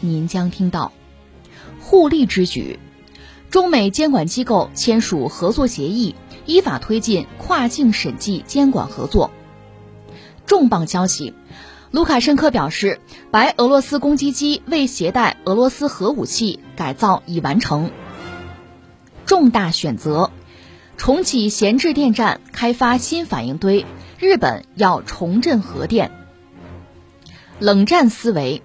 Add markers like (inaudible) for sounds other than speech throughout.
您将听到互利之举，中美监管机构签署合作协议，依法推进跨境审计监管合作。重磅消息。卢卡申科表示，白俄罗斯攻击机未携带俄罗斯核武器改造已完成。重大选择，重启闲置电站，开发新反应堆。日本要重振核电。冷战思维，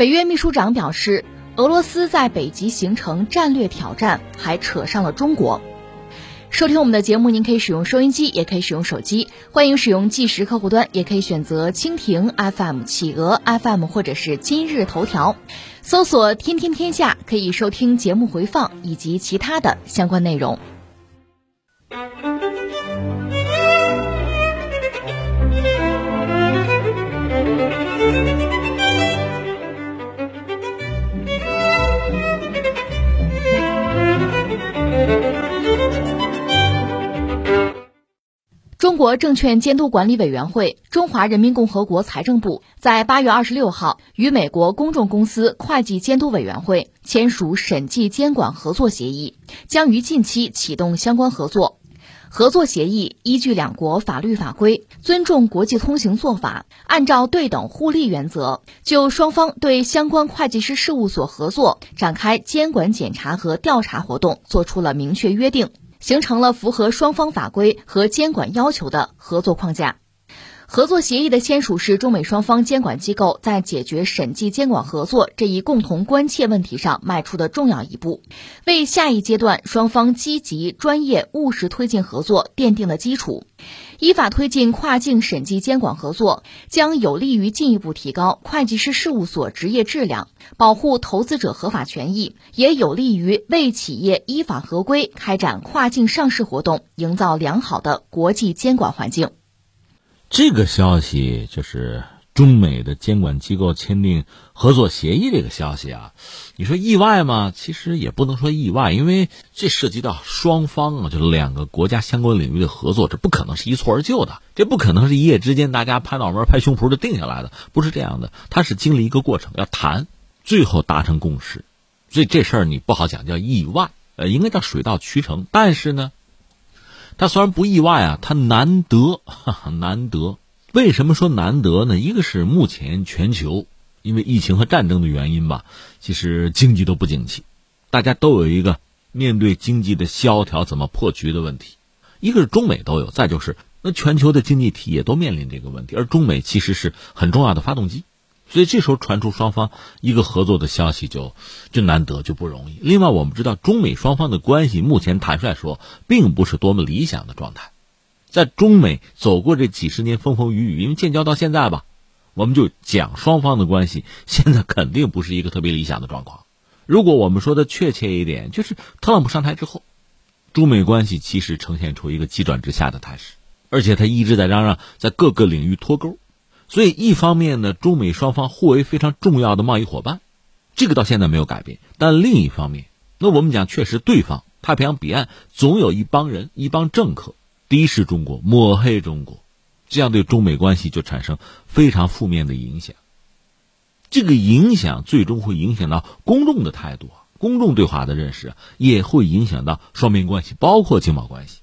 北约秘书长表示，俄罗斯在北极形成战略挑战，还扯上了中国。收听我们的节目，您可以使用收音机，也可以使用手机。欢迎使用计时客户端，也可以选择蜻蜓 FM、企鹅 FM 或者是今日头条，搜索“天天天下”，可以收听节目回放以及其他的相关内容。国证券监督管理委员会、中华人民共和国财政部在八月二十六号与美国公众公司会计监督委员会签署审计监管合作协议，将于近期启动相关合作。合作协议依据两国法律法规，尊重国际通行做法，按照对等互利原则，就双方对相关会计师事务所合作展开监管检查和调查活动作出了明确约定。形成了符合双方法规和监管要求的合作框架。合作协议的签署是中美双方监管机构在解决审计监管合作这一共同关切问题上迈出的重要一步，为下一阶段双方积极、专业、务实推进合作奠定了基础。依法推进跨境审计监管合作，将有利于进一步提高会计师事务所职业质量，保护投资者合法权益，也有利于为企业依法合规开展跨境上市活动营造良好的国际监管环境。这个消息就是。中美的监管机构签订合作协议这个消息啊，你说意外吗？其实也不能说意外，因为这涉及到双方啊，就是两个国家相关领域的合作，这不可能是一蹴而就的，这不可能是一夜之间大家拍脑门、拍胸脯就定下来的，不是这样的，它是经历一个过程，要谈，最后达成共识，所以这事儿你不好讲叫意外，呃，应该叫水到渠成。但是呢，它虽然不意外啊，它难得，哈 (laughs) 哈，难得。为什么说难得呢？一个是目前全球因为疫情和战争的原因吧，其实经济都不景气，大家都有一个面对经济的萧条怎么破局的问题。一个是中美都有，再就是那全球的经济体也都面临这个问题，而中美其实是很重要的发动机，所以这时候传出双方一个合作的消息就就难得就不容易。另外，我们知道中美双方的关系目前坦率说并不是多么理想的状态。在中美走过这几十年风风雨雨，因为建交到现在吧，我们就讲双方的关系，(laughs) 现在肯定不是一个特别理想的状况。如果我们说的确切一点，就是特朗普上台之后，中美关系其实呈现出一个急转直下的态势，而且他一直在嚷嚷在各个领域脱钩。所以一方面呢，中美双方互为非常重要的贸易伙伴，这个到现在没有改变。但另一方面，那我们讲确实对方太平洋彼岸总有一帮人、一帮政客。敌视中国，抹黑中国，这样对中美关系就产生非常负面的影响。这个影响最终会影响到公众的态度，公众对华的认识也会影响到双边关系，包括经贸关系。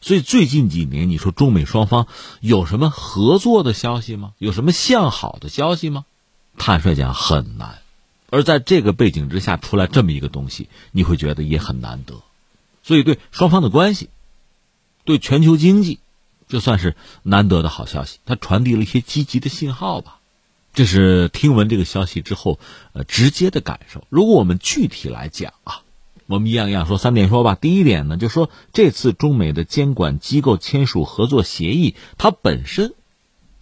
所以最近几年，你说中美双方有什么合作的消息吗？有什么向好的消息吗？坦率讲很难。而在这个背景之下出来这么一个东西，你会觉得也很难得。所以对双方的关系。对全球经济，这算是难得的好消息。它传递了一些积极的信号吧。这是听闻这个消息之后，呃，直接的感受。如果我们具体来讲啊，我们一样一样说三点说吧。第一点呢，就说这次中美的监管机构签署合作协议，它本身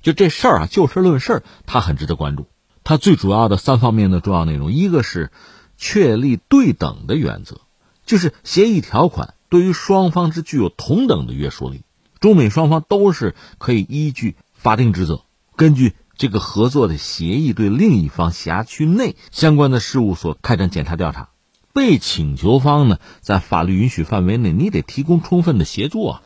就这事儿啊，就事论事，它很值得关注。它最主要的三方面的重要内容，一个是确立对等的原则，就是协议条款对于双方是具有同等的约束力，中美双方都是可以依据法定职责，根据这个合作的协议对另一方辖区内相关的事务所开展检查调查。被请求方呢，在法律允许范围内，你得提供充分的协助啊，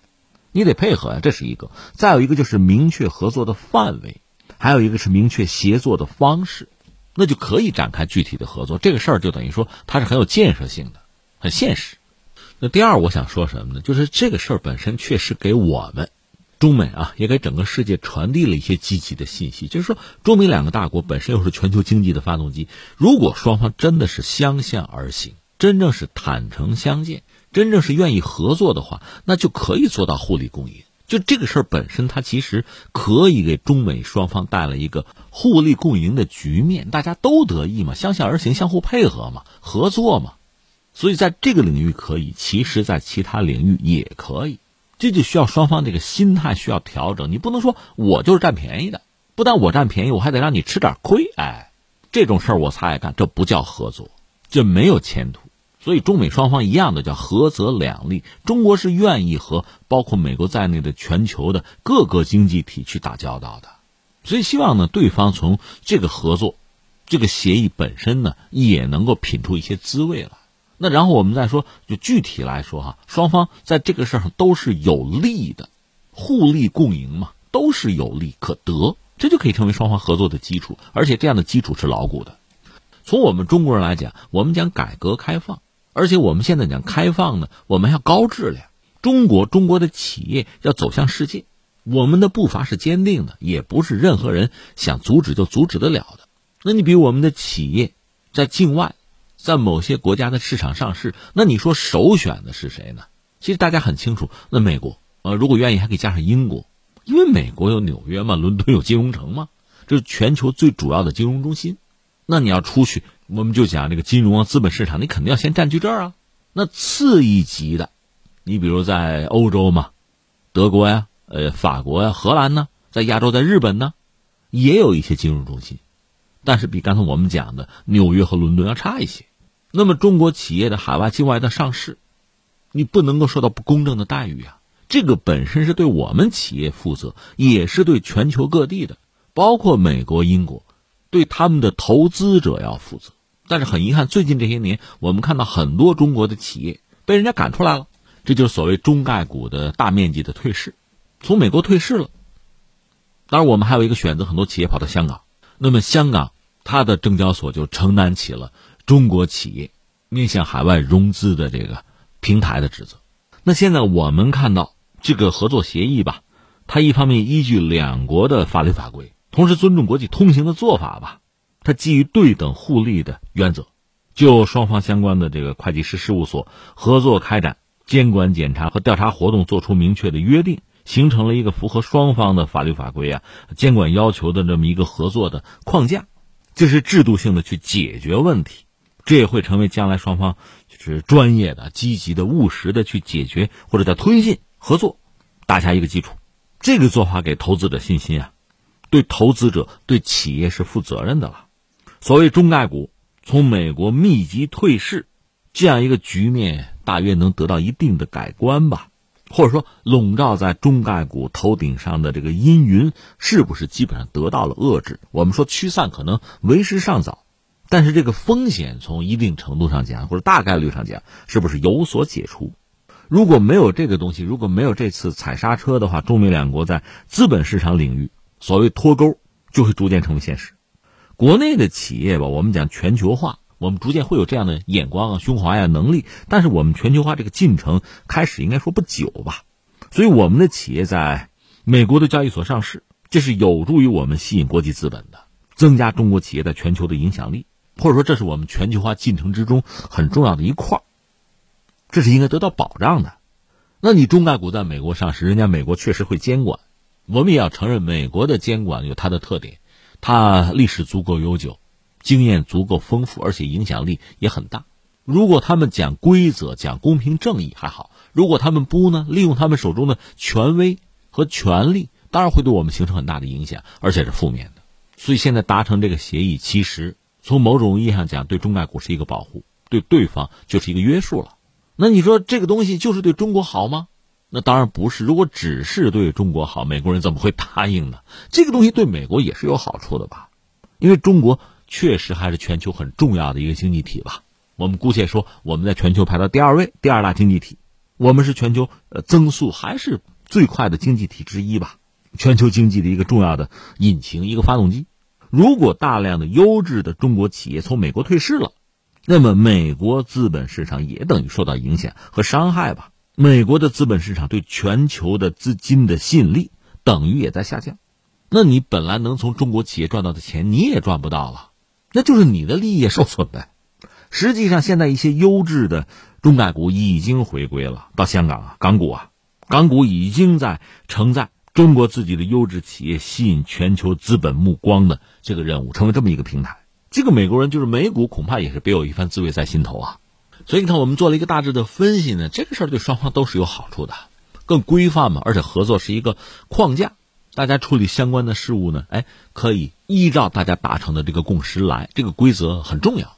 你得配合呀，这是一个。再有一个就是明确合作的范围，还有一个是明确协作的方式，那就可以展开具体的合作。这个事儿就等于说它是很有建设性的，很现实。那第二，我想说什么呢？就是这个事儿本身确实给我们中美啊，也给整个世界传递了一些积极的信息。就是说，中美两个大国本身又是全球经济的发动机，如果双方真的是相向而行。真正是坦诚相见，真正是愿意合作的话，那就可以做到互利共赢。就这个事儿本身，它其实可以给中美双方带来一个互利共赢的局面，大家都得意嘛，相向而行，相互配合嘛，合作嘛。所以在这个领域可以，其实在其他领域也可以。这就需要双方这个心态需要调整。你不能说我就是占便宜的，不但我占便宜，我还得让你吃点亏。哎，这种事儿我才爱干，这不叫合作，这没有前途。所以，中美双方一样的叫合则两利。中国是愿意和包括美国在内的全球的各个经济体去打交道的，所以希望呢，对方从这个合作、这个协议本身呢，也能够品出一些滋味来。那然后我们再说，就具体来说哈，双方在这个事儿上都是有利的，互利共赢嘛，都是有利可得，这就可以成为双方合作的基础，而且这样的基础是牢固的。从我们中国人来讲，我们讲改革开放。而且我们现在讲开放呢，我们要高质量。中国中国的企业要走向世界，我们的步伐是坚定的，也不是任何人想阻止就阻止得了的。那你比如我们的企业在境外，在某些国家的市场上市，那你说首选的是谁呢？其实大家很清楚，那美国，呃，如果愿意还可以加上英国，因为美国有纽约嘛，伦敦有金融城嘛，这是全球最主要的金融中心。那你要出去。我们就讲这个金融啊，资本市场，你肯定要先占据这儿啊。那次一级的，你比如在欧洲嘛，德国呀、呃法国呀、荷兰呢，在亚洲，在日本呢，也有一些金融中心，但是比刚才我们讲的纽约和伦敦要差一些。那么中国企业的海外、境外的上市，你不能够受到不公正的待遇啊。这个本身是对我们企业负责，也是对全球各地的，包括美国、英国，对他们的投资者要负责。但是很遗憾，最近这些年，我们看到很多中国的企业被人家赶出来了，这就是所谓中概股的大面积的退市，从美国退市了。当然，我们还有一个选择，很多企业跑到香港，那么香港它的证交所就承担起了中国企业面向海外融资的这个平台的职责。那现在我们看到这个合作协议吧，它一方面依据两国的法律法规，同时尊重国际通行的做法吧。它基于对等互利的原则，就双方相关的这个会计师事务所合作开展监管检查和调查活动做出明确的约定，形成了一个符合双方的法律法规啊、监管要求的这么一个合作的框架。这是制度性的去解决问题，这也会成为将来双方就是专业的、积极的、务实的去解决或者叫推进合作打下一个基础。这个做法给投资者信心啊，对投资者、对企业是负责任的了。所谓中概股从美国密集退市，这样一个局面大约能得到一定的改观吧，或者说笼罩在中概股头顶上的这个阴云是不是基本上得到了遏制？我们说驱散可能为时尚早，但是这个风险从一定程度上讲或者大概率上讲是不是有所解除？如果没有这个东西，如果没有这次踩刹车的话，中美两国在资本市场领域所谓脱钩就会逐渐成为现实。国内的企业吧，我们讲全球化，我们逐渐会有这样的眼光啊、胸怀呀、能力。但是我们全球化这个进程开始应该说不久吧，所以我们的企业在美国的交易所上市，这是有助于我们吸引国际资本的，增加中国企业在全球的影响力，或者说这是我们全球化进程之中很重要的一块儿这是应该得到保障的。那你中概股在美国上市，人家美国确实会监管，我们也要承认美国的监管有它的特点。它历史足够悠久，经验足够丰富，而且影响力也很大。如果他们讲规则、讲公平正义还好；如果他们不呢，利用他们手中的权威和权力，当然会对我们形成很大的影响，而且是负面的。所以现在达成这个协议，其实从某种意义上讲，对中概股是一个保护，对对方就是一个约束了。那你说这个东西就是对中国好吗？那当然不是。如果只是对中国好，美国人怎么会答应呢？这个东西对美国也是有好处的吧？因为中国确实还是全球很重要的一个经济体吧。我们姑且说，我们在全球排到第二位，第二大经济体，我们是全球呃增速还是最快的经济体之一吧？全球经济的一个重要的引擎，一个发动机。如果大量的优质的中国企业从美国退市了，那么美国资本市场也等于受到影响和伤害吧？美国的资本市场对全球的资金的吸引力等于也在下降。那你本来能从中国企业赚到的钱，你也赚不到了，那就是你的利益受损呗。实际上，现在一些优质的中概股已经回归了到香港啊，港股啊，港股已经在承载中国自己的优质企业吸引全球资本目光的这个任务，成为这么一个平台。这个美国人就是美股，恐怕也是别有一番滋味在心头啊。所以你看，我们做了一个大致的分析呢，这个事儿对双方都是有好处的，更规范嘛，而且合作是一个框架，大家处理相关的事物呢，哎，可以依照大家达成的这个共识来，这个规则很重要。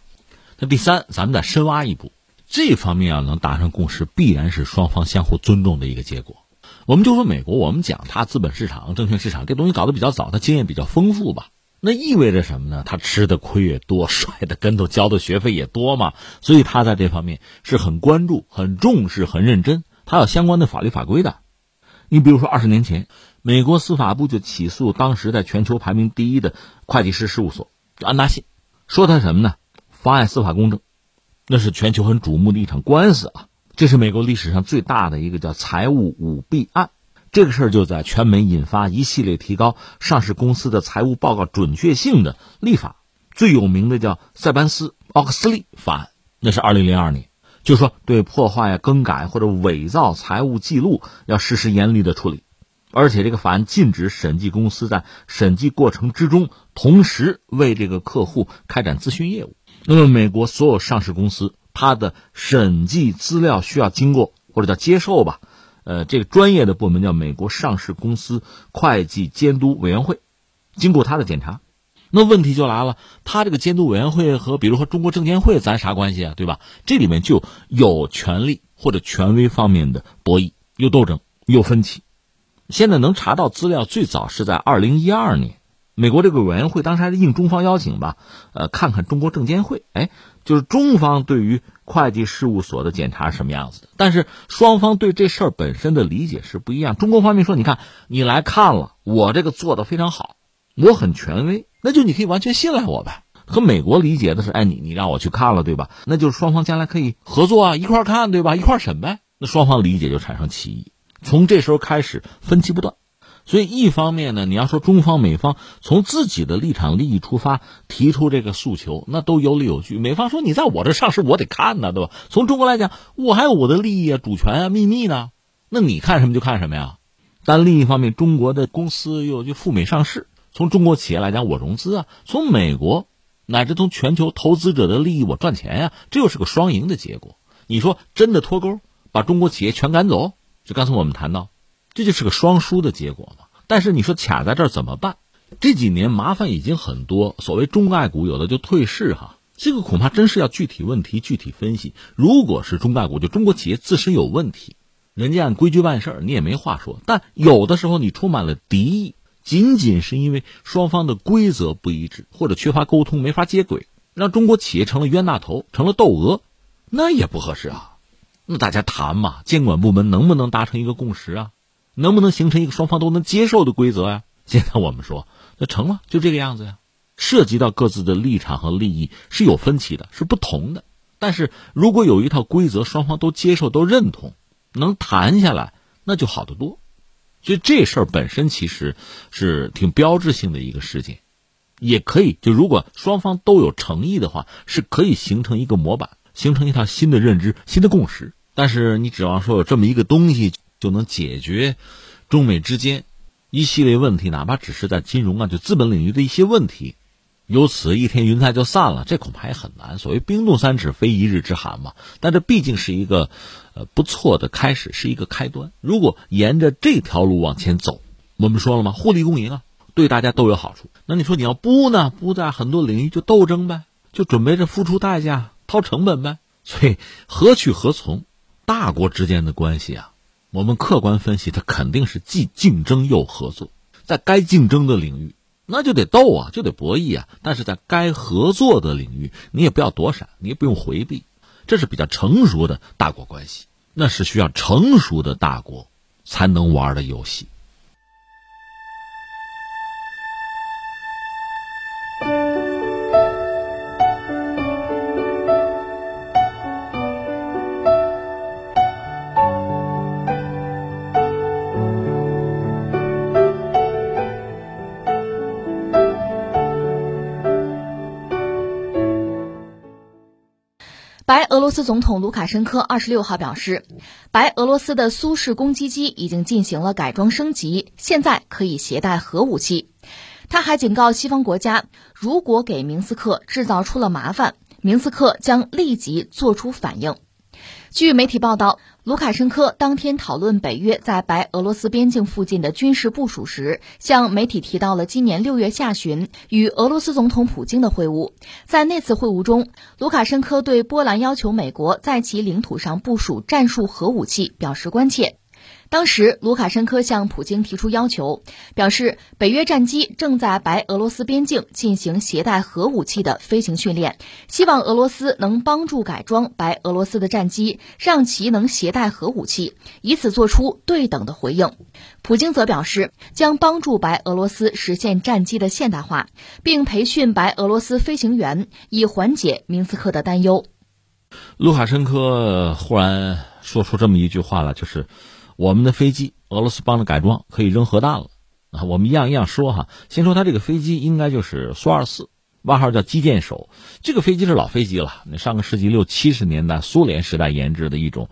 那第三，咱们再深挖一步，这方面要能达成共识，必然是双方相互尊重的一个结果。我们就说美国，我们讲它资本市场、证券市场这东西搞得比较早，它经验比较丰富吧？那意味着什么呢？他吃的亏也多，(laughs) 摔的跟头，交的学费也多嘛。所以他在这方面是很关注、很重视、很认真。他有相关的法律法规的。你比如说，二十年前，美国司法部就起诉当时在全球排名第一的会计师事务所，叫安达信，说他什么呢？妨碍司法公正，那是全球很瞩目的一场官司啊！这是美国历史上最大的一个叫财务舞弊案。这个事儿就在全美引发一系列提高上市公司的财务报告准确性的立法。最有名的叫塞班斯奥克斯利法案，那是二零零二年，就说对破坏、更改或者伪造财务记录要实施严厉的处理。而且这个法案禁止审计公司在审计过程之中同时为这个客户开展咨询业务。那么，美国所有上市公司，它的审计资料需要经过或者叫接受吧，呃，这个专业的部门叫美国上市公司会计监督委员会，经过他的检查。那问题就来了，他这个监督委员会和比如说中国证监会，咱啥关系啊？对吧？这里面就有权力或者权威方面的博弈，有斗争，有分歧。现在能查到资料，最早是在二零一二年。美国这个委员会当时还是应中方邀请吧，呃，看看中国证监会，哎，就是中方对于会计事务所的检查是什么样子的。但是双方对这事儿本身的理解是不一样。中国方面说，你看你来看了，我这个做的非常好，我很权威，那就你可以完全信赖我呗。和美国理解的是，哎，你你让我去看了，对吧？那就是双方将来可以合作啊，一块看，对吧？一块审呗。那双方理解就产生歧义，从这时候开始分歧不断。所以，一方面呢，你要说中方、美方从自己的立场利益出发提出这个诉求，那都有理有据。美方说你在我这上市，我得看呢，对吧？从中国来讲，我还有我的利益啊、主权啊、秘密呢，那你看什么就看什么呀。但另一方面，中国的公司又就赴美上市，从中国企业来讲，我融资啊；从美国乃至从全球投资者的利益，我赚钱呀，这又是个双赢的结果。你说真的脱钩，把中国企业全赶走？就刚才我们谈到。这就是个双输的结果嘛？但是你说卡在这儿怎么办？这几年麻烦已经很多，所谓中概股有的就退市哈，这个恐怕真是要具体问题具体分析。如果是中概股，就中国企业自身有问题，人家按规矩办事儿，你也没话说。但有的时候你充满了敌意，仅仅是因为双方的规则不一致或者缺乏沟通，没法接轨，让中国企业成了冤大头，成了斗鹅，那也不合适啊。那大家谈嘛，监管部门能不能达成一个共识啊？能不能形成一个双方都能接受的规则呀？(laughs) 现在我们说，那成了，就这个样子呀。涉及到各自的立场和利益是有分歧的，是不同的。但是如果有一套规则，双方都接受、都认同，能谈下来，那就好得多。所以这事儿本身其实是挺标志性的一个事件，也可以就如果双方都有诚意的话，是可以形成一个模板，形成一套新的认知、新的共识。但是你指望说有这么一个东西。就能解决中美之间一系列问题，哪怕只是在金融啊，就资本领域的一些问题，由此一天云彩就散了，这恐怕也很难。所谓冰冻三尺，非一日之寒嘛。但这毕竟是一个呃不错的开始，是一个开端。如果沿着这条路往前走，我们说了吗？互利共赢啊，对大家都有好处。那你说你要不呢？不在很多领域就斗争呗，就准备着付出代价、掏成本呗。所以何去何从？大国之间的关系啊，我们客观分析，它肯定是既竞争又合作。在该竞争的领域，那就得斗啊，就得博弈啊。但是在该合作的领域，你也不要躲闪，你也不用回避。这是比较成熟的大国关系，那是需要成熟的大国才能玩的游戏。俄罗斯总统卢卡申科二十六号表示，白俄罗斯的苏式攻击机已经进行了改装升级，现在可以携带核武器。他还警告西方国家，如果给明斯克制造出了麻烦，明斯克将立即做出反应。据媒体报道，卢卡申科当天讨论北约在白俄罗斯边境附近的军事部署时，向媒体提到了今年六月下旬与俄罗斯总统普京的会晤。在那次会晤中，卢卡申科对波兰要求美国在其领土上部署战术核武器表示关切。当时，卢卡申科向普京提出要求，表示北约战机正在白俄罗斯边境进行携带核武器的飞行训练，希望俄罗斯能帮助改装白俄罗斯的战机，让其能携带核武器，以此做出对等的回应。普京则表示，将帮助白俄罗斯实现战机的现代化，并培训白俄罗斯飞行员，以缓解明斯克的担忧。卢卡申科忽然说出这么一句话了，就是。我们的飞机，俄罗斯帮着改装，可以扔核弹了啊！我们一样一样说哈。先说它这个飞机，应该就是苏二四，外号叫“击剑手”。这个飞机是老飞机了，那上个世纪六七十年代苏联时代研制的一种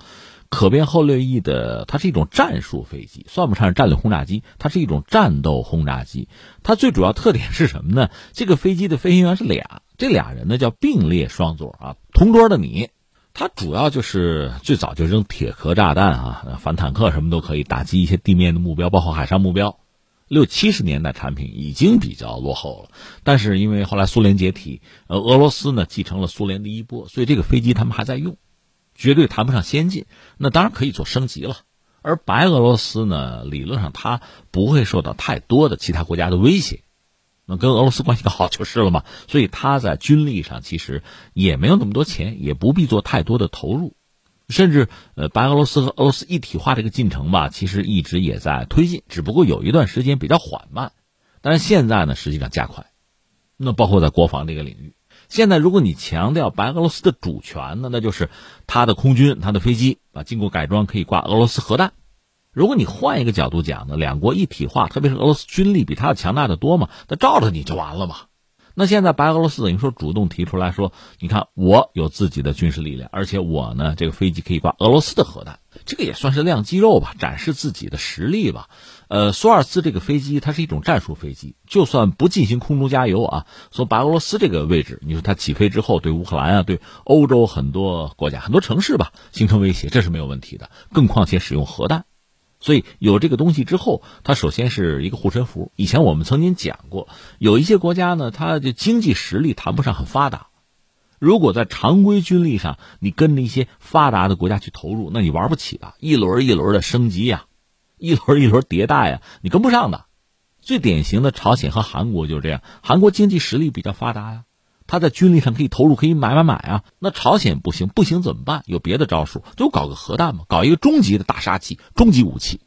可变后掠翼的，它是一种战术飞机，算不上是战略轰炸机，它是一种战斗轰炸机。它最主要特点是什么呢？这个飞机的飞行员是俩，这俩人呢叫并列双座啊，同桌的你。它主要就是最早就扔铁壳炸弹啊，反坦克什么都可以打击一些地面的目标，包括海上目标。六七十年代产品已经比较落后了，但是因为后来苏联解体，呃，俄罗斯呢继承了苏联的衣钵，所以这个飞机他们还在用，绝对谈不上先进。那当然可以做升级了。而白俄罗斯呢，理论上它不会受到太多的其他国家的威胁。那跟俄罗斯关系好就是了嘛，所以他在军力上其实也没有那么多钱，也不必做太多的投入，甚至呃，白俄罗斯和俄罗斯一体化这个进程吧，其实一直也在推进，只不过有一段时间比较缓慢，但是现在呢，实际上加快。那包括在国防这个领域，现在如果你强调白俄罗斯的主权呢，那就是他的空军、他的飞机啊，经过改装可以挂俄罗斯核弹。如果你换一个角度讲呢，两国一体化，特别是俄罗斯军力比他要强大的多嘛，那照着你就完了嘛。那现在白俄罗斯等于说主动提出来说，你看我有自己的军事力量，而且我呢这个飞机可以挂俄罗斯的核弹，这个也算是亮肌肉吧，展示自己的实力吧。呃，苏尔兹这个飞机它是一种战术飞机，就算不进行空中加油啊，从白俄罗斯这个位置，你说它起飞之后对乌克兰啊，对欧洲很多国家、很多城市吧形成威胁，这是没有问题的。更况且使用核弹。所以有这个东西之后，它首先是一个护身符。以前我们曾经讲过，有一些国家呢，它的经济实力谈不上很发达。如果在常规军力上，你跟着一些发达的国家去投入，那你玩不起的。一轮一轮的升级呀，一轮一轮迭代呀，你跟不上的。最典型的朝鲜和韩国就是这样，韩国经济实力比较发达呀。他在军力上可以投入，可以买买买啊！那朝鲜不行，不行怎么办？有别的招数，就搞个核弹嘛，搞一个终极的大杀器、终极武器。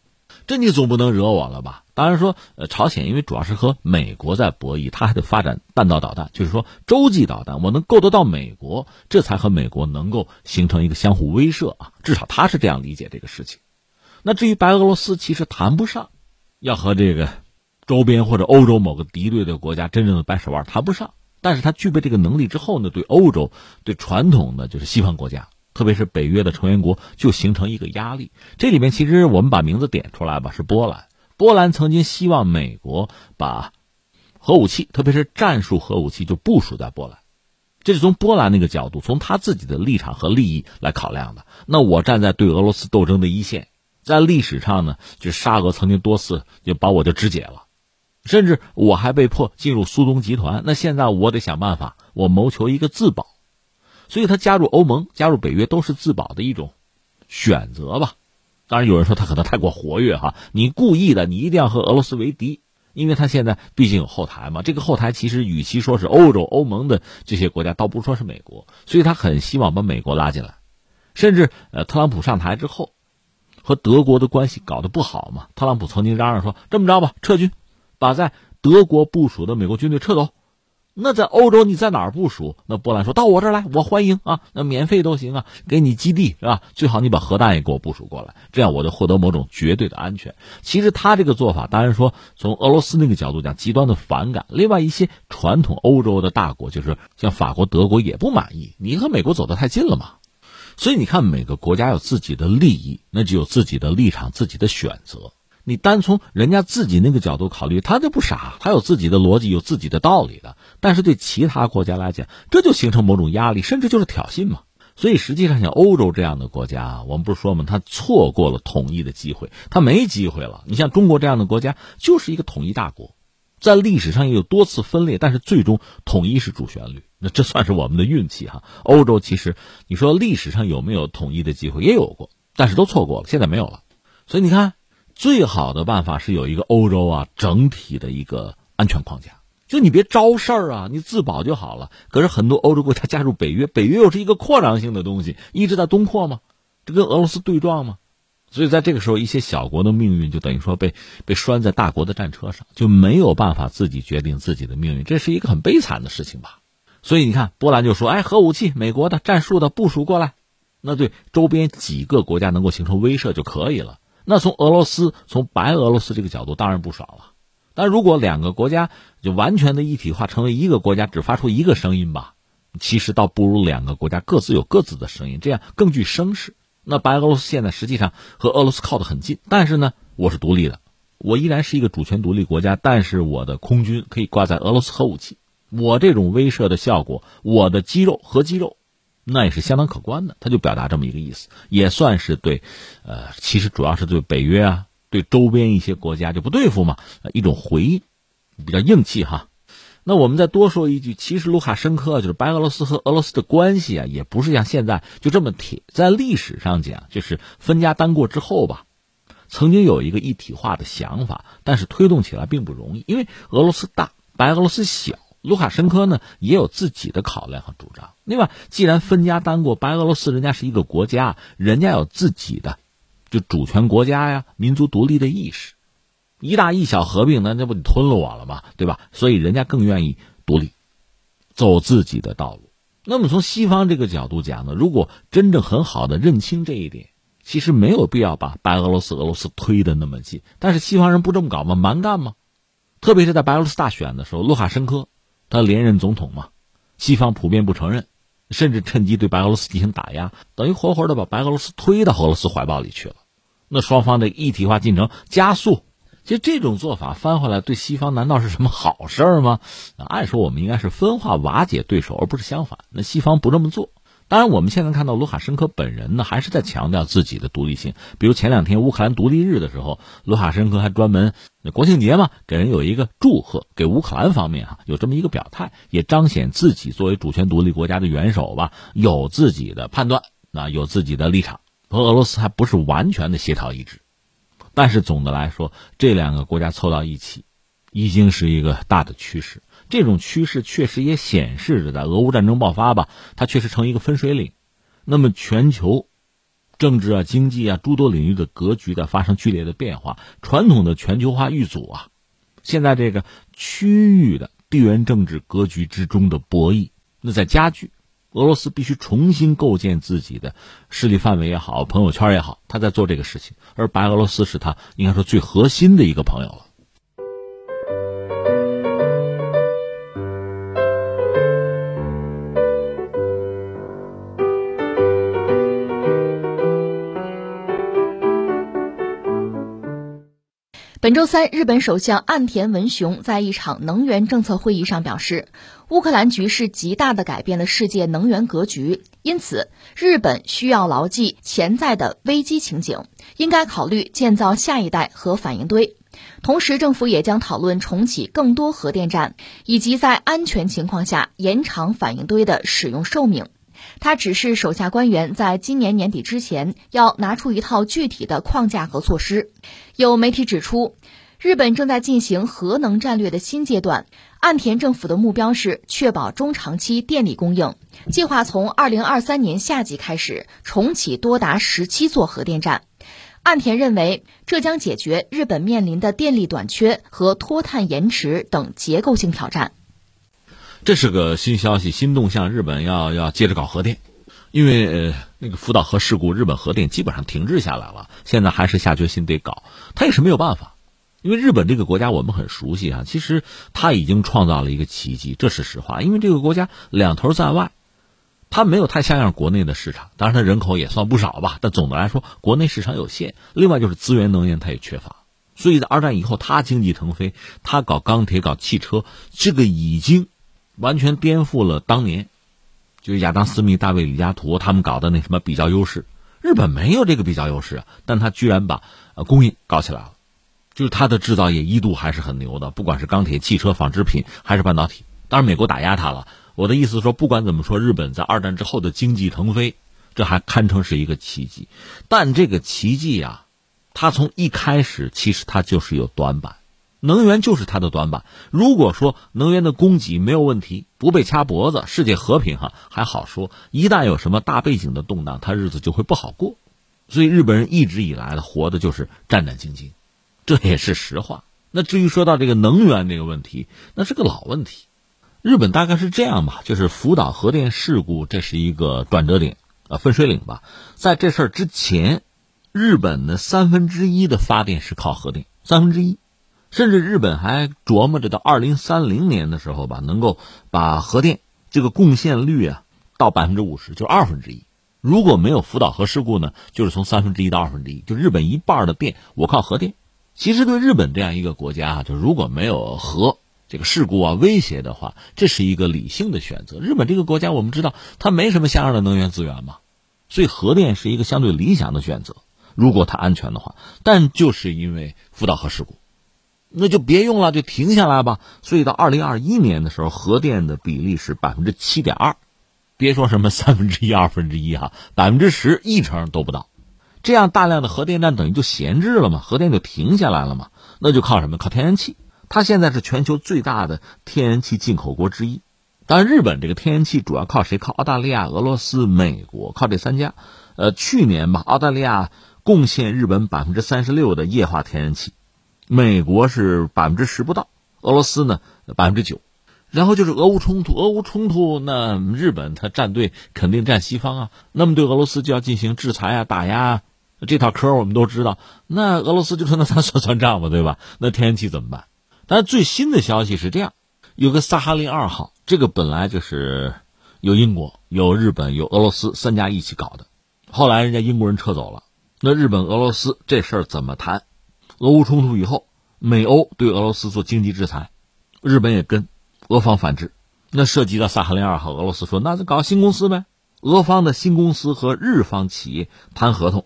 这你总不能惹我了吧？当然说，呃，朝鲜因为主要是和美国在博弈，他还得发展弹道导弹，就是说洲际导弹，我能够得到美国，这才和美国能够形成一个相互威慑啊。至少他是这样理解这个事情。那至于白俄罗斯，其实谈不上要和这个周边或者欧洲某个敌对的国家真正的掰手腕，谈不上。但是他具备这个能力之后呢，对欧洲、对传统的就是西方国家，特别是北约的成员国，就形成一个压力。这里面其实我们把名字点出来吧，是波兰。波兰曾经希望美国把核武器，特别是战术核武器，就部署在波兰。这是从波兰那个角度，从他自己的立场和利益来考量的。那我站在对俄罗斯斗争的一线，在历史上呢，就沙俄曾经多次就把我就肢解了。甚至我还被迫进入苏东集团。那现在我得想办法，我谋求一个自保。所以他加入欧盟、加入北约都是自保的一种选择吧。当然有人说他可能太过活跃哈，你故意的，你一定要和俄罗斯为敌，因为他现在毕竟有后台嘛。这个后台其实与其说是欧洲、欧盟的这些国家，倒不如说是美国，所以他很希望把美国拉进来。甚至呃，特朗普上台之后，和德国的关系搞得不好嘛。特朗普曾经嚷嚷说：“这么着吧，撤军，把在德国部署的美国军队撤走。”那在欧洲，你在哪儿部署？那波兰说到我这儿来，我欢迎啊，那免费都行啊，给你基地是吧？最好你把核弹也给我部署过来，这样我就获得某种绝对的安全。其实他这个做法，当然说从俄罗斯那个角度讲，极端的反感。另外一些传统欧洲的大国，就是像法国、德国也不满意，你和美国走得太近了嘛。所以你看，每个国家有自己的利益，那就有自己的立场、自己的选择。你单从人家自己那个角度考虑，他就不傻，他有自己的逻辑，有自己的道理的。但是对其他国家来讲，这就形成某种压力，甚至就是挑衅嘛。所以实际上，像欧洲这样的国家，我们不是说吗？他错过了统一的机会，他没机会了。你像中国这样的国家，就是一个统一大国，在历史上也有多次分裂，但是最终统一是主旋律。那这算是我们的运气哈。欧洲其实你说历史上有没有统一的机会，也有过，但是都错过了，现在没有了。所以你看。最好的办法是有一个欧洲啊整体的一个安全框架，就你别招事儿啊，你自保就好了。可是很多欧洲国家加入北约，北约又是一个扩张性的东西，一直在东扩嘛，这跟俄罗斯对撞嘛，所以在这个时候，一些小国的命运就等于说被被拴在大国的战车上，就没有办法自己决定自己的命运，这是一个很悲惨的事情吧。所以你看，波兰就说：“哎，核武器，美国的战术的部署过来，那对周边几个国家能够形成威慑就可以了。”那从俄罗斯、从白俄罗斯这个角度，当然不爽了。但如果两个国家就完全的一体化，成为一个国家，只发出一个声音吧，其实倒不如两个国家各自有各自的声音，这样更具声势。那白俄罗斯现在实际上和俄罗斯靠得很近，但是呢，我是独立的，我依然是一个主权独立国家，但是我的空军可以挂在俄罗斯核武器，我这种威慑的效果，我的肌肉核肌肉。那也是相当可观的，他就表达这么一个意思，也算是对，呃，其实主要是对北约啊，对周边一些国家就不对付嘛，一种回应，比较硬气哈。那我们再多说一句，其实卢卡申科就是白俄罗斯和俄罗斯的关系啊，也不是像现在就这么铁。在历史上讲，就是分家单过之后吧，曾经有一个一体化的想法，但是推动起来并不容易，因为俄罗斯大，白俄罗斯小。卢卡申科呢也有自己的考量和主张。另外，既然分家单过，白俄罗斯人家是一个国家，人家有自己的就主权国家呀、民族独立的意识。一大一小合并，那这不你吞了我了吗？对吧？所以人家更愿意独立，走自己的道路。那么从西方这个角度讲呢，如果真正很好的认清这一点，其实没有必要把白俄罗斯、俄罗斯推的那么近。但是西方人不这么搞吗？蛮干吗？特别是在白俄罗斯大选的时候，卢卡申科。他连任总统嘛，西方普遍不承认，甚至趁机对白俄罗斯进行打压，等于活活的把白俄罗斯推到俄罗斯怀抱里去了。那双方的一体化进程加速，其实这种做法翻回来对西方难道是什么好事吗？按说我们应该是分化瓦解对手，而不是相反。那西方不这么做。当然，我们现在看到卢卡申科本人呢，还是在强调自己的独立性。比如前两天乌克兰独立日的时候，卢卡申科还专门国庆节嘛，给人有一个祝贺，给乌克兰方面哈有这么一个表态，也彰显自己作为主权独立国家的元首吧，有自己的判断，那有自己的立场，和俄罗斯还不是完全的协调一致。但是总的来说，这两个国家凑到一起，已经是一个大的趋势。这种趋势确实也显示着，在俄乌战争爆发吧，它确实成一个分水岭。那么，全球政治啊、经济啊诸多领域的格局在发生剧烈的变化。传统的全球化遇阻啊，现在这个区域的地缘政治格局之中的博弈，那在加剧。俄罗斯必须重新构建自己的势力范围也好，朋友圈也好，他在做这个事情。而白俄罗斯是他应该说最核心的一个朋友了。本周三，日本首相岸田文雄在一场能源政策会议上表示，乌克兰局势极大的改变了世界能源格局，因此日本需要牢记潜在的危机情景，应该考虑建造下一代核反应堆。同时，政府也将讨论重启更多核电站，以及在安全情况下延长反应堆的使用寿命。他指示手下官员在今年年底之前要拿出一套具体的框架和措施。有媒体指出，日本正在进行核能战略的新阶段。岸田政府的目标是确保中长期电力供应，计划从二零二三年夏季开始重启多达十七座核电站。岸田认为，这将解决日本面临的电力短缺和脱碳延迟等结构性挑战。这是个新消息、新动向，日本要要接着搞核电，因为呃那个福岛核事故，日本核电基本上停滞下来了，现在还是下决心得搞，他也是没有办法，因为日本这个国家我们很熟悉啊，其实他已经创造了一个奇迹，这是实话，因为这个国家两头在外，它没有太像样国内的市场，当然它人口也算不少吧，但总的来说国内市场有限，另外就是资源能源它也缺乏，所以在二战以后，它经济腾飞，它搞钢铁、搞汽车，这个已经。完全颠覆了当年，就是亚当·斯密、大卫·李嘉图他们搞的那什么比较优势。日本没有这个比较优势啊，但他居然把呃工业搞起来了，就是他的制造业一度还是很牛的，不管是钢铁、汽车、纺织品还是半导体。当然，美国打压他了。我的意思说，不管怎么说，日本在二战之后的经济腾飞，这还堪称是一个奇迹。但这个奇迹啊，它从一开始其实它就是有短板。能源就是它的短板。如果说能源的供给没有问题，不被掐脖子，世界和平哈还好说。一旦有什么大背景的动荡，他日子就会不好过。所以日本人一直以来的活的就是战战兢兢，这也是实话。那至于说到这个能源这个问题，那是个老问题。日本大概是这样吧，就是福岛核电事故，这是一个转折点啊，分水岭吧。在这事儿之前，日本的三分之一的发电是靠核电，三分之一。甚至日本还琢磨着到二零三零年的时候吧，能够把核电这个贡献率啊到百分之五十，就二分之一。如果没有福岛核事故呢，就是从三分之一到二分之一，就日本一半的电我靠核电。其实对日本这样一个国家啊，就如果没有核这个事故啊威胁的话，这是一个理性的选择。日本这个国家我们知道它没什么像样的能源资源嘛，所以核电是一个相对理想的选择。如果它安全的话，但就是因为福岛核事故。那就别用了，就停下来吧。所以到二零二一年的时候，核电的比例是百分之七点二，别说什么三分之一、二分之一哈，百分之十一成都不到。这样大量的核电站等于就闲置了嘛，核电就停下来了嘛。那就靠什么？靠天然气。它现在是全球最大的天然气进口国之一。当然，日本这个天然气主要靠谁？靠澳大利亚、俄罗斯、美国，靠这三家。呃，去年吧，澳大利亚贡献日本百分之三十六的液化天然气。美国是百分之十不到，俄罗斯呢百分之九，然后就是俄乌冲突，俄乌冲突那日本他站队肯定站西方啊，那么对俄罗斯就要进行制裁啊、打压啊，这套嗑我们都知道。那俄罗斯就说那咱算算账吧，对吧？那天然气怎么办？但最新的消息是这样，有个萨哈林二号，这个本来就是有英国、有日本、有俄罗斯三家一起搞的，后来人家英国人撤走了，那日本、俄罗斯这事儿怎么谈？俄乌冲突以后，美欧对俄罗斯做经济制裁，日本也跟，俄方反制。那涉及到萨哈林二号，俄罗斯说那就搞新公司呗。俄方的新公司和日方企业谈合同，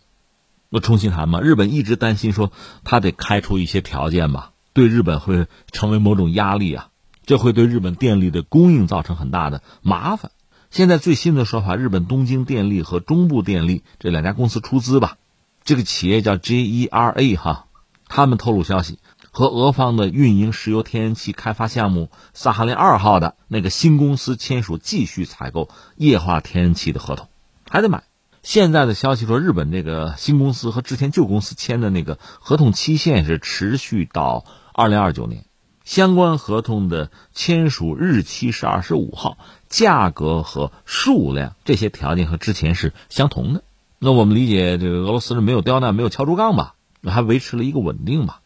那重新谈嘛？日本一直担心说他得开出一些条件吧，对日本会成为某种压力啊，这会对日本电力的供应造成很大的麻烦。现在最新的说法，日本东京电力和中部电力这两家公司出资吧，这个企业叫 JERA 哈。他们透露消息，和俄方的运营石油天然气开发项目萨哈林二号的那个新公司签署继续采购液化天然气的合同，还得买。现在的消息说，日本这个新公司和之前旧公司签的那个合同期限是持续到二零二九年，相关合同的签署日期是二十五号，价格和数量这些条件和之前是相同的。那我们理解，这个俄罗斯是没有刁难，没有敲竹杠吧？还维持了一个稳定吧？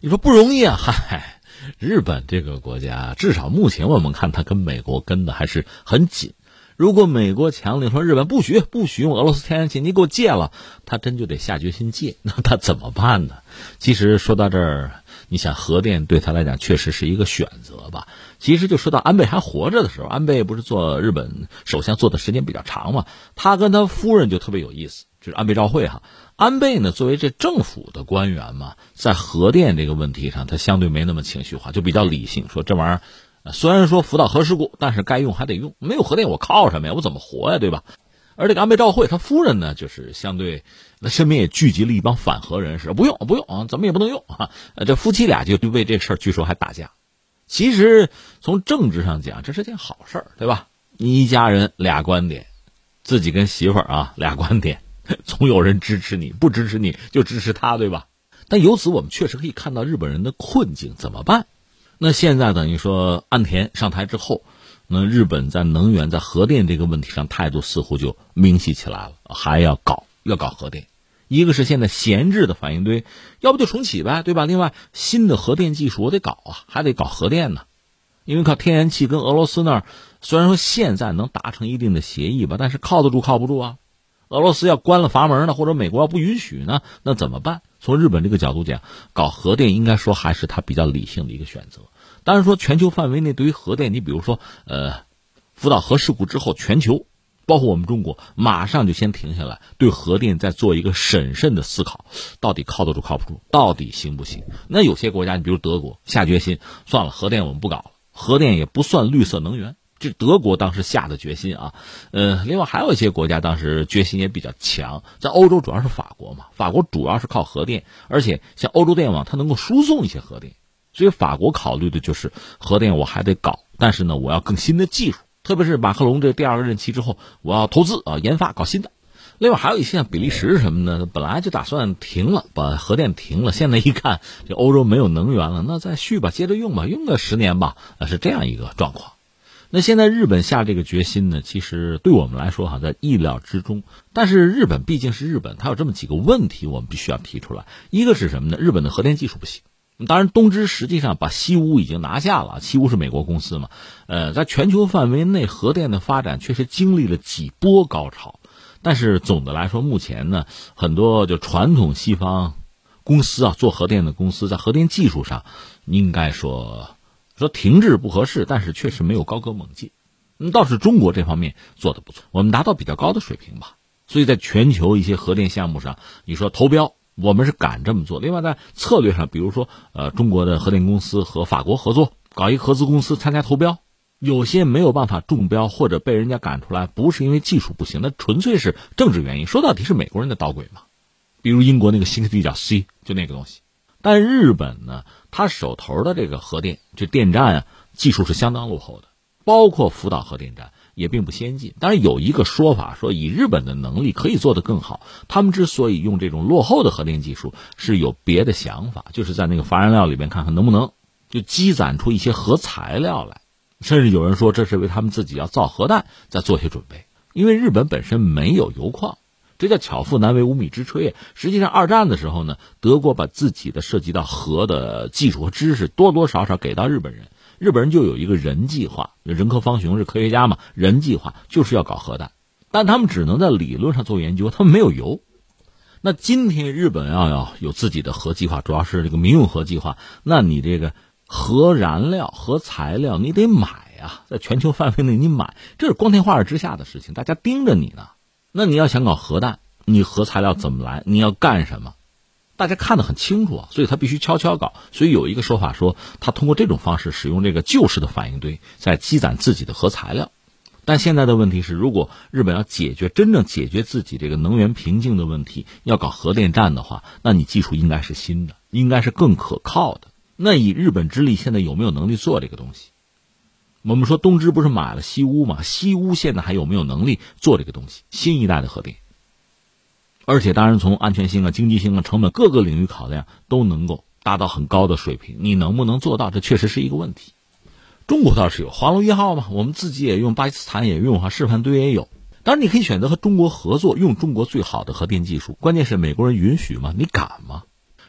你说不容易啊！嗨，日本这个国家，至少目前我们看，它跟美国跟的还是很紧。如果美国强令说日本不许不许用俄罗斯天然气，你给我戒了，他真就得下决心戒。(laughs) 那他怎么办呢？其实说到这儿，你想核电对他来讲确实是一个选择吧？其实就说到安倍还活着的时候，安倍不是做日本首相做的时间比较长嘛？他跟他夫人就特别有意思。这是安倍照会哈。安倍呢，作为这政府的官员嘛，在核电这个问题上，他相对没那么情绪化，就比较理性，说这玩意儿虽然说福岛核事故，但是该用还得用，没有核电我靠什么呀？我怎么活呀？对吧？而这个安倍照会他夫人呢，就是相对那身边也聚集了一帮反核人士，不用不用啊，怎么也不能用啊。这夫妻俩就为这事儿据说还打架。其实从政治上讲，这是件好事儿，对吧？你一家人俩观点，自己跟媳妇儿啊俩观点，(laughs) 总有人支持你，不支持你就支持他，对吧？但由此我们确实可以看到日本人的困境，怎么办？那现在等于说岸田上台之后。那日本在能源、在核电这个问题上态度似乎就明晰起来了，还要搞要搞核电。一个是现在闲置的反应堆，要不就重启呗，对吧？另外，新的核电技术我得搞啊，还得搞核电呢。因为靠天然气跟俄罗斯那儿，虽然说现在能达成一定的协议吧，但是靠得住靠不住啊。俄罗斯要关了阀门呢，或者美国要不允许呢，那怎么办？从日本这个角度讲，搞核电应该说还是他比较理性的一个选择。当然说，全球范围内对于核电，你比如说，呃，福岛核事故之后，全球，包括我们中国，马上就先停下来，对核电再做一个审慎的思考，到底靠得住靠不住，到底行不行？那有些国家，你比如德国，下决心算了，核电我们不搞了，核电也不算绿色能源，这德国当时下的决心啊。呃，另外还有一些国家当时决心也比较强，在欧洲主要是法国嘛，法国主要是靠核电，而且像欧洲电网，它能够输送一些核电。所以法国考虑的就是核电，我还得搞，但是呢，我要更新的技术，特别是马克龙这第二个任期之后，我要投资啊，研发搞新的。另外还有一些像比利时什么的，本来就打算停了，把核电停了，现在一看这欧洲没有能源了，那再续吧，接着用吧，用个十年吧，是这样一个状况。那现在日本下这个决心呢，其实对我们来说哈，在意料之中。但是日本毕竟是日本，它有这么几个问题，我们必须要提出来。一个是什么呢？日本的核电技术不行。当然，东芝实际上把西屋已经拿下了。西屋是美国公司嘛？呃，在全球范围内，核电的发展确实经历了几波高潮。但是总的来说，目前呢，很多就传统西方公司啊，做核电的公司在核电技术上，应该说说停滞不合适，但是确实没有高歌猛进。嗯，倒是中国这方面做的不错，我们达到比较高的水平吧。所以在全球一些核电项目上，你说投标。我们是敢这么做。另外，在策略上，比如说，呃，中国的核电公司和法国合作，搞一个合资公司参加投标，有些没有办法中标或者被人家赶出来，不是因为技术不行，那纯粹是政治原因。说到底是美国人的捣鬼嘛。比如英国那个新地角 C 就那个东西，但日本呢，他手头的这个核电这电站啊，技术是相当落后的，包括福岛核电站。也并不先进，当然有一个说法说，以日本的能力可以做得更好。他们之所以用这种落后的核电技术，是有别的想法，就是在那个乏燃料里边看看能不能就积攒出一些核材料来。甚至有人说，这是为他们自己要造核弹在做些准备。因为日本本身没有油矿，这叫巧妇难为无米之炊。实际上，二战的时候呢，德国把自己的涉及到核的技术和知识多多少少给到日本人。日本人就有一个人计划，仁科方雄是科学家嘛，人计划就是要搞核弹，但他们只能在理论上做研究，他们没有油。那今天日本要要有自己的核计划，主要是这个民用核计划，那你这个核燃料、核材料你得买呀，在全球范围内你买，这是光天化日之下的事情，大家盯着你呢。那你要想搞核弹，你核材料怎么来？你要干什么？大家看得很清楚啊，所以他必须悄悄搞。所以有一个说法说，他通过这种方式使用这个旧式的反应堆，在积攒自己的核材料。但现在的问题是，如果日本要解决真正解决自己这个能源瓶颈的问题，要搞核电站的话，那你技术应该是新的，应该是更可靠的。那以日本之力，现在有没有能力做这个东西？我们说东芝不是买了西屋吗？西屋现在还有没有能力做这个东西？新一代的核电？而且，当然从安全性啊、经济性啊、成本各个领域考量，都能够达到很高的水平。你能不能做到？这确实是一个问题。中国倒是有华龙一号嘛，我们自己也用，巴基斯坦也用，哈，示范堆也有。当然，你可以选择和中国合作，用中国最好的核电技术。关键是美国人允许吗？你敢吗？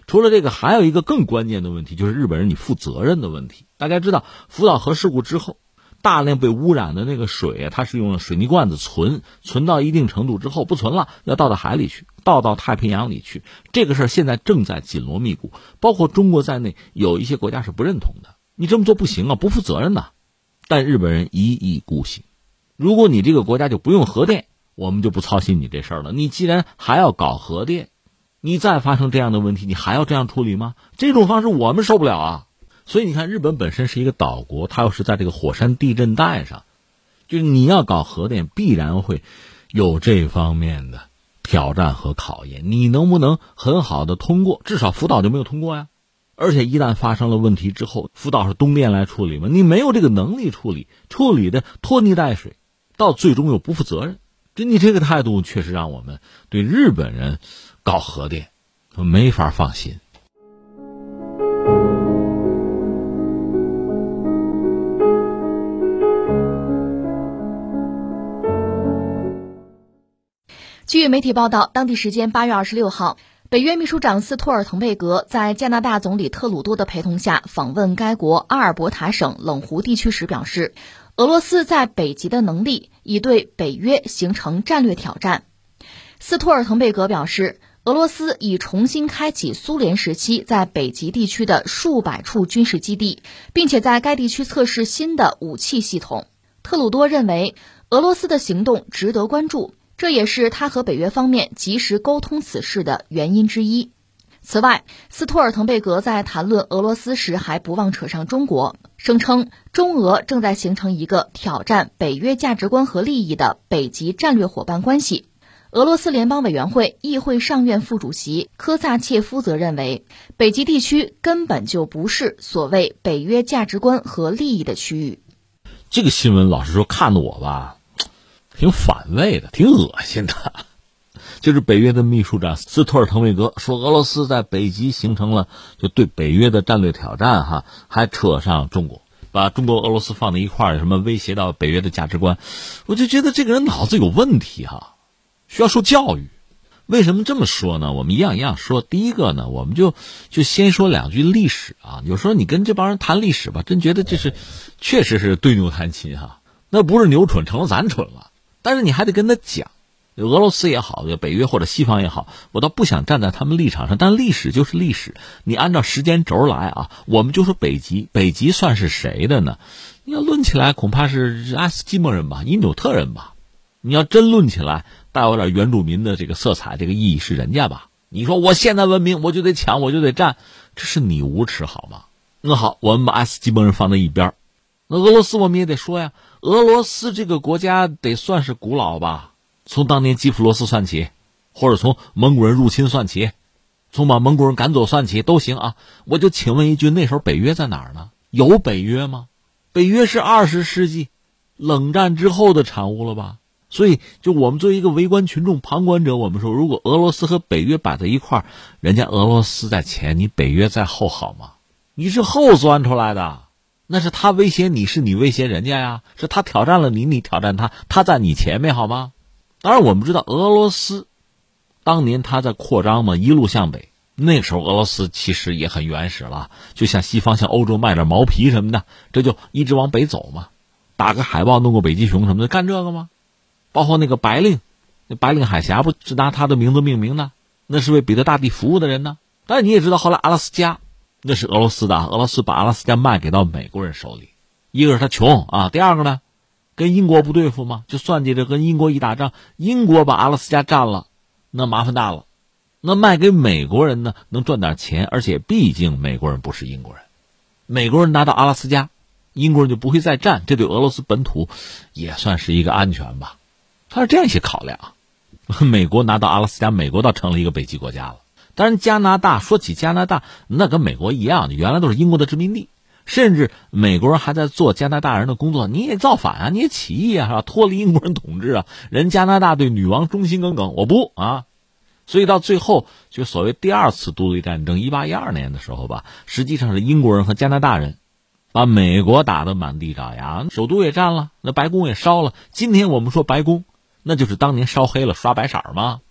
除了这个，还有一个更关键的问题，就是日本人你负责任的问题。大家知道，福岛核事故之后。大量被污染的那个水，它是用水泥罐子存，存到一定程度之后不存了，要倒到海里去，倒到太平洋里去。这个事儿现在正在紧锣密鼓，包括中国在内，有一些国家是不认同的。你这么做不行啊，不负责任呐。但日本人一意孤行，如果你这个国家就不用核电，我们就不操心你这事儿了。你既然还要搞核电，你再发生这样的问题，你还要这样处理吗？这种方式我们受不了啊！所以你看，日本本身是一个岛国，它又是在这个火山地震带上，就是你要搞核电，必然会有这方面的挑战和考验。你能不能很好的通过？至少福岛就没有通过呀。而且一旦发生了问题之后，福岛是东电来处理吗？你没有这个能力处理，处理的拖泥带水，到最终又不负责任。这你这个态度，确实让我们对日本人搞核电没法放心。据媒体报道，当地时间八月二十六号，北约秘书长斯托尔滕贝格在加拿大总理特鲁多的陪同下访问该国阿尔伯塔省冷湖地区时表示，俄罗斯在北极的能力已对北约形成战略挑战。斯托尔滕贝格表示，俄罗斯已重新开启苏联时期在北极地区的数百处军事基地，并且在该地区测试新的武器系统。特鲁多认为，俄罗斯的行动值得关注。这也是他和北约方面及时沟通此事的原因之一。此外，斯托尔滕贝格在谈论俄罗斯时还不忘扯上中国，声称中俄正在形成一个挑战北约价值观和利益的北极战略伙伴关系。俄罗斯联邦委员会议会上院副主席科萨切夫则认为，北极地区根本就不是所谓北约价值观和利益的区域。这个新闻，老实说，看的我吧。挺反胃的，挺恶心的。就是北约的秘书长斯托尔滕贝格说，俄罗斯在北极形成了就对北约的战略挑战，哈，还扯上中国，把中国、俄罗斯放在一块儿，什么威胁到北约的价值观，我就觉得这个人脑子有问题哈，需要受教育。为什么这么说呢？我们一样一样说。第一个呢，我们就就先说两句历史啊。有时候你跟这帮人谈历史吧，真觉得这是确实是对牛弹琴哈，那不是牛蠢成了咱蠢了。但是你还得跟他讲，俄罗斯也好，北约或者西方也好，我倒不想站在他们立场上。但历史就是历史，你按照时间轴来啊，我们就说北极，北极算是谁的呢？你要论起来，恐怕是阿斯基摩人吧，因纽特人吧。你要真论起来，带有点原住民的这个色彩，这个意义是人家吧？你说我现代文明，我就得抢，我就得占，这是你无耻好吗？那好，我们把阿斯基摩人放在一边那俄罗斯我们也得说呀。俄罗斯这个国家得算是古老吧？从当年基辅罗斯算起，或者从蒙古人入侵算起，从把蒙古人赶走算起都行啊。我就请问一句，那时候北约在哪儿呢？有北约吗？北约是二十世纪冷战之后的产物了吧？所以，就我们作为一个围观群众、旁观者，我们说，如果俄罗斯和北约摆在一块儿，人家俄罗斯在前，你北约在后，好吗？你是后钻出来的。那是他威胁你，是你威胁人家呀？是他挑战了你，你挑战他，他在你前面好吗？当然，我们知道俄罗斯当年他在扩张嘛，一路向北。那时候俄罗斯其实也很原始了，就像西方向欧洲卖点毛皮什么的，这就一直往北走嘛。打个海豹，弄个北极熊什么的，干这个吗？包括那个白令，那白令海峡不是拿他的名字命名的？那是为彼得大帝服务的人呢。但是你也知道，后来阿拉斯加。那是俄罗斯的，俄罗斯把阿拉斯加卖给到美国人手里，一个是他穷啊，第二个呢，跟英国不对付吗？就算计着跟英国一打仗，英国把阿拉斯加占了，那麻烦大了。那卖给美国人呢，能赚点钱，而且毕竟美国人不是英国人，美国人拿到阿拉斯加，英国人就不会再占，这对俄罗斯本土也算是一个安全吧。他是这样一些考量，美国拿到阿拉斯加，美国倒成了一个北极国家了。当然，加拿大说起加拿大，那跟美国一样，原来都是英国的殖民地，甚至美国人还在做加拿大人的工作。你也造反啊，你也起义啊，是吧？脱离英国人统治啊，人加拿大对女王忠心耿耿，我不啊。所以到最后，就所谓第二次独立战争，一八一二年的时候吧，实际上是英国人和加拿大人把美国打得满地找牙，首都也占了，那白宫也烧了。今天我们说白宫，那就是当年烧黑了，刷白色吗？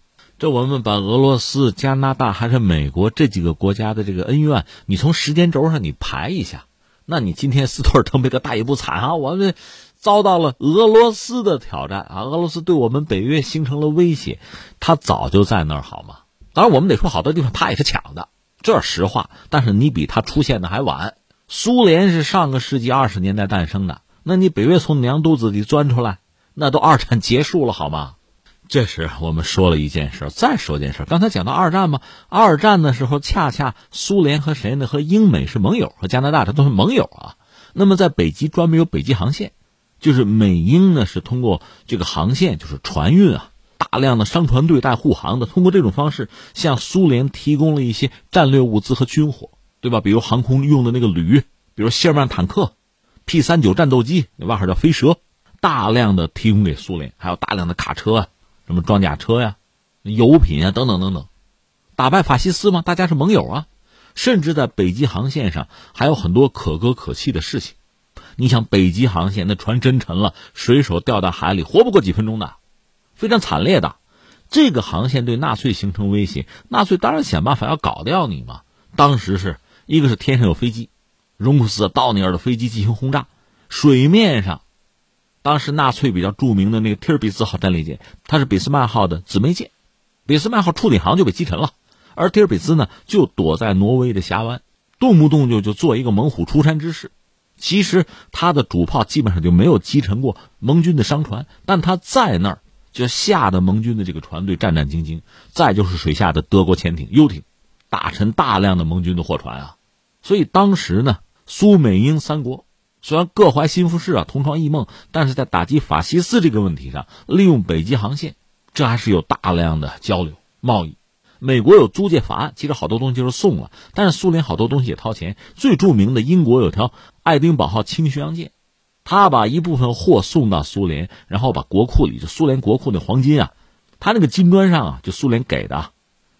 这我们把俄罗斯、加拿大还是美国这几个国家的这个恩怨，你从时间轴上你排一下，那你今天斯托尔滕贝格大也不惨啊，我们遭到了俄罗斯的挑战啊，俄罗斯对我们北约形成了威胁，他早就在那儿好吗？当然，我们得说好多地方他也是抢的，这是实话。但是你比他出现的还晚，苏联是上个世纪二十年代诞生的，那你北约从娘肚子里钻出来，那都二战结束了好吗？这时我们说了一件事，再说件事。刚才讲到二战嘛，二战的时候，恰恰苏联和谁呢？和英美是盟友，和加拿大这都是盟友啊。那么在北极专门有北极航线，就是美英呢是通过这个航线，就是船运啊，大量的商船队带护航的，通过这种方式向苏联提供了一些战略物资和军火，对吧？比如航空用的那个铝，比如谢尔曼坦克、P 三九战斗机，外号叫飞蛇，大量的提供给苏联，还有大量的卡车啊。什么装甲车呀、油品啊等等等等，打败法西斯吗？大家是盟友啊，甚至在北极航线上还有很多可歌可泣的事情。你想，北极航线那船真沉了，水手掉到海里活不过几分钟的，非常惨烈的。这个航线对纳粹形成威胁，纳粹当然想办法要搞掉你嘛。当时是一个是天上有飞机，荣库斯、道尼尔的飞机进行轰炸，水面上。当时纳粹比较著名的那个提尔比斯号战列舰，它是俾斯麦号的姊妹舰，俾斯麦号触顶航就被击沉了，而提尔比斯呢就躲在挪威的峡湾，动不动就就做一个猛虎出山之势。其实他的主炮基本上就没有击沉过盟军的商船，但他在那儿就吓得盟军的这个船队战战兢兢。再就是水下的德国潜艇、游艇，打沉大量的盟军的货船啊。所以当时呢，苏美英三国。虽然各怀心腹事啊，同床异梦，但是在打击法西斯这个问题上，利用北极航线，这还是有大量的交流贸易。美国有租借法案，其实好多东西就是送了，但是苏联好多东西也掏钱。最著名的英国有条爱丁堡号轻巡洋舰，他把一部分货送到苏联，然后把国库里就苏联国库那黄金啊，他那个金砖上啊，就苏联给的，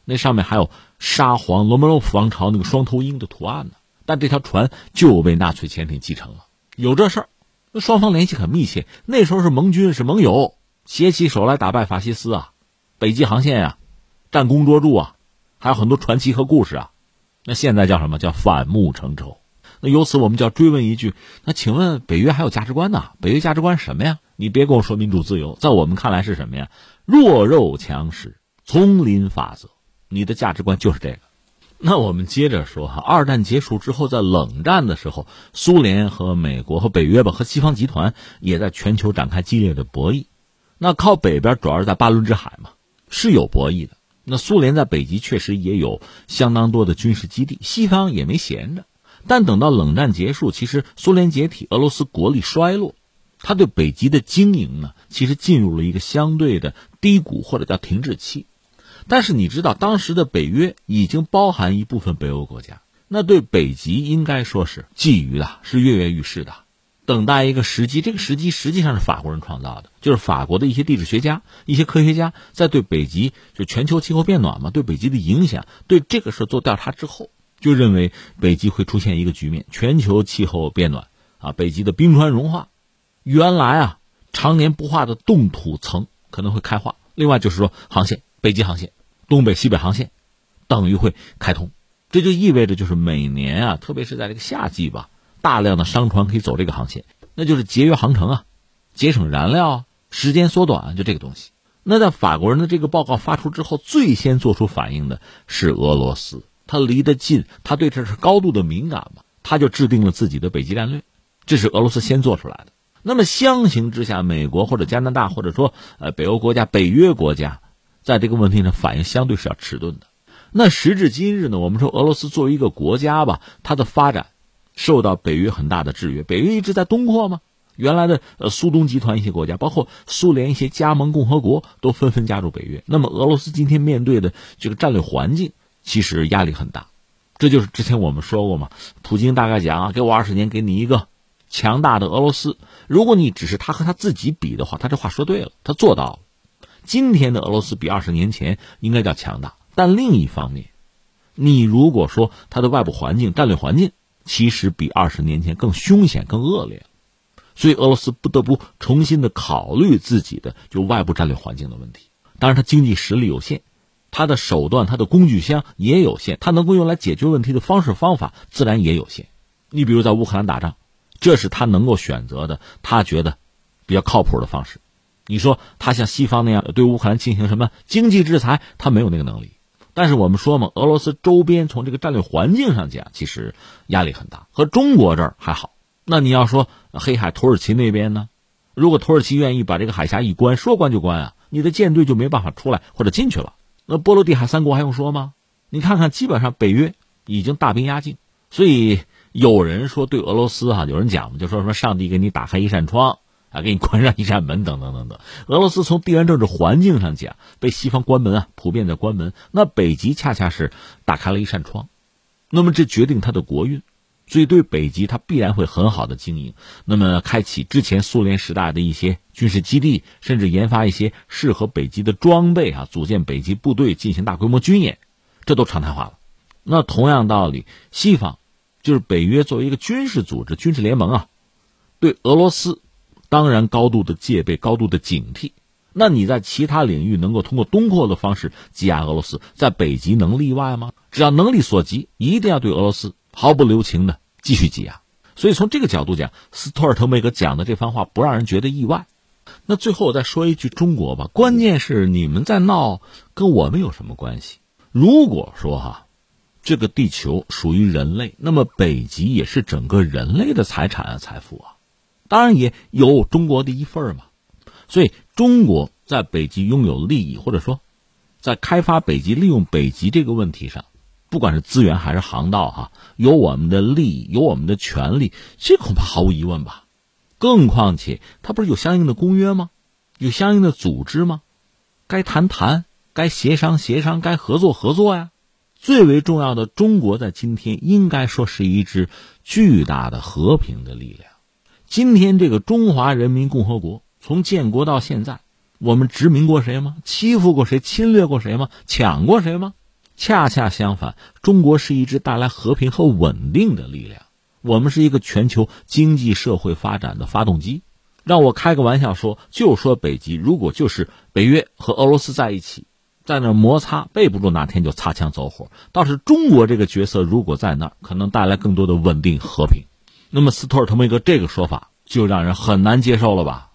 那上面还有沙皇罗曼诺夫王朝那个双头鹰的图案呢。但这条船就被纳粹潜艇击沉了。有这事儿，那双方联系很密切。那时候是盟军，是盟友，携起手来打败法西斯啊！北极航线啊，战功卓著啊，还有很多传奇和故事啊。那现在叫什么叫反目成仇？那由此我们就要追问一句：那请问北约还有价值观呢？北约价值观什么呀？你别跟我说民主自由，在我们看来是什么呀？弱肉强食，丛林法则。你的价值观就是这个。那我们接着说哈，二战结束之后，在冷战的时候，苏联和美国和北约吧，和西方集团也在全球展开激烈的博弈。那靠北边主要是在巴伦支海嘛，是有博弈的。那苏联在北极确实也有相当多的军事基地，西方也没闲着。但等到冷战结束，其实苏联解体，俄罗斯国力衰落，他对北极的经营呢，其实进入了一个相对的低谷或者叫停滞期。但是你知道，当时的北约已经包含一部分北欧国家，那对北极应该说是觊觎的，是跃跃欲试的，等待一个时机。这个时机实际上是法国人创造的，就是法国的一些地质学家、一些科学家在对北极就全球气候变暖嘛，对北极的影响，对这个事做调查之后，就认为北极会出现一个局面：全球气候变暖啊，北极的冰川融化，原来啊常年不化的冻土层可能会开化。另外就是说航线。北极航线、东北、西北航线等于会开通，这就意味着就是每年啊，特别是在这个夏季吧，大量的商船可以走这个航线，那就是节约航程啊，节省燃料，时间缩短，就这个东西。那在法国人的这个报告发出之后，最先做出反应的是俄罗斯，他离得近，他对这是高度的敏感嘛，他就制定了自己的北极战略，这是俄罗斯先做出来的。那么相形之下，美国或者加拿大或者说呃北欧国家、北约国家。在这个问题上反应相对是要迟钝的。那时至今日呢，我们说俄罗斯作为一个国家吧，它的发展受到北约很大的制约。北约一直在东扩嘛，原来的呃苏东集团一些国家，包括苏联一些加盟共和国都纷纷加入北约。那么俄罗斯今天面对的这个战略环境，其实压力很大。这就是之前我们说过嘛，普京大概讲啊，给我二十年，给你一个强大的俄罗斯。如果你只是他和他自己比的话，他这话说对了，他做到了。今天的俄罗斯比二十年前应该叫强大，但另一方面，你如果说它的外部环境、战略环境其实比二十年前更凶险、更恶劣，所以俄罗斯不得不重新的考虑自己的就外部战略环境的问题。当然，它经济实力有限，它的手段、它的工具箱也有限，它能够用来解决问题的方式方法自然也有限。你比如在乌克兰打仗，这是他能够选择的，他觉得比较靠谱的方式。你说他像西方那样对乌克兰进行什么经济制裁，他没有那个能力。但是我们说嘛，俄罗斯周边从这个战略环境上讲，其实压力很大。和中国这儿还好。那你要说黑海土耳其那边呢？如果土耳其愿意把这个海峡一关，说关就关啊，你的舰队就没办法出来或者进去了。那波罗的海三国还用说吗？你看看，基本上北约已经大兵压境，所以有人说对俄罗斯哈，有人讲嘛就说什么上帝给你打开一扇窗啊，给你关上一扇门等等等等。俄罗斯从地缘政治环境上讲，被西方关门啊，普遍在关门。那北极恰恰是打开了一扇窗，那么这决定它的国运。所以，对北极，它必然会很好的经营。那么，开启之前苏联时代的一些军事基地，甚至研发一些适合北极的装备啊，组建北极部队，进行大规模军演，这都常态化了。那同样道理，西方就是北约作为一个军事组织、军事联盟啊，对俄罗斯当然高度的戒备、高度的警惕。那你在其他领域能够通过东扩的方式挤压俄罗斯，在北极能例外吗？只要能力所及，一定要对俄罗斯毫不留情的。继续挤压，所以从这个角度讲，斯托尔滕贝格讲的这番话不让人觉得意外。那最后我再说一句中国吧，关键是你们在闹，跟我们有什么关系？如果说哈，这个地球属于人类，那么北极也是整个人类的财产啊，财富啊，当然也有中国的一份嘛。所以中国在北极拥有利益，或者说，在开发北极、利用北极这个问题上。不管是资源还是航道，哈，有我们的利益，有我们的权利，这恐怕毫无疑问吧。更况且，它不是有相应的公约吗？有相应的组织吗？该谈谈，该协商协商，该合作合作呀。最为重要的，中国在今天应该说是一支巨大的和平的力量。今天这个中华人民共和国从建国到现在，我们殖民过谁吗？欺负过谁？侵略过谁吗？抢过谁吗？恰恰相反，中国是一支带来和平和稳定的力量。我们是一个全球经济社会发展的发动机。让我开个玩笑说，就说北极，如果就是北约和俄罗斯在一起，在那摩擦，备不住哪天就擦枪走火。倒是中国这个角色如果在那儿，可能带来更多的稳定和平。那么斯托尔滕贝格这个说法就让人很难接受了吧？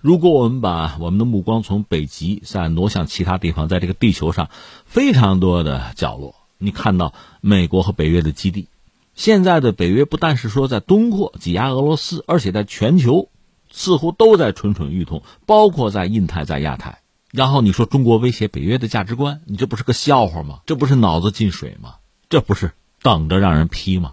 如果我们把我们的目光从北极再挪向其他地方，在这个地球上非常多的角落，你看到美国和北约的基地。现在的北约不但是说在东扩挤压俄罗斯，而且在全球似乎都在蠢蠢欲动，包括在印太、在亚太。然后你说中国威胁北约的价值观，你这不是个笑话吗？这不是脑子进水吗？这不是等着让人批吗？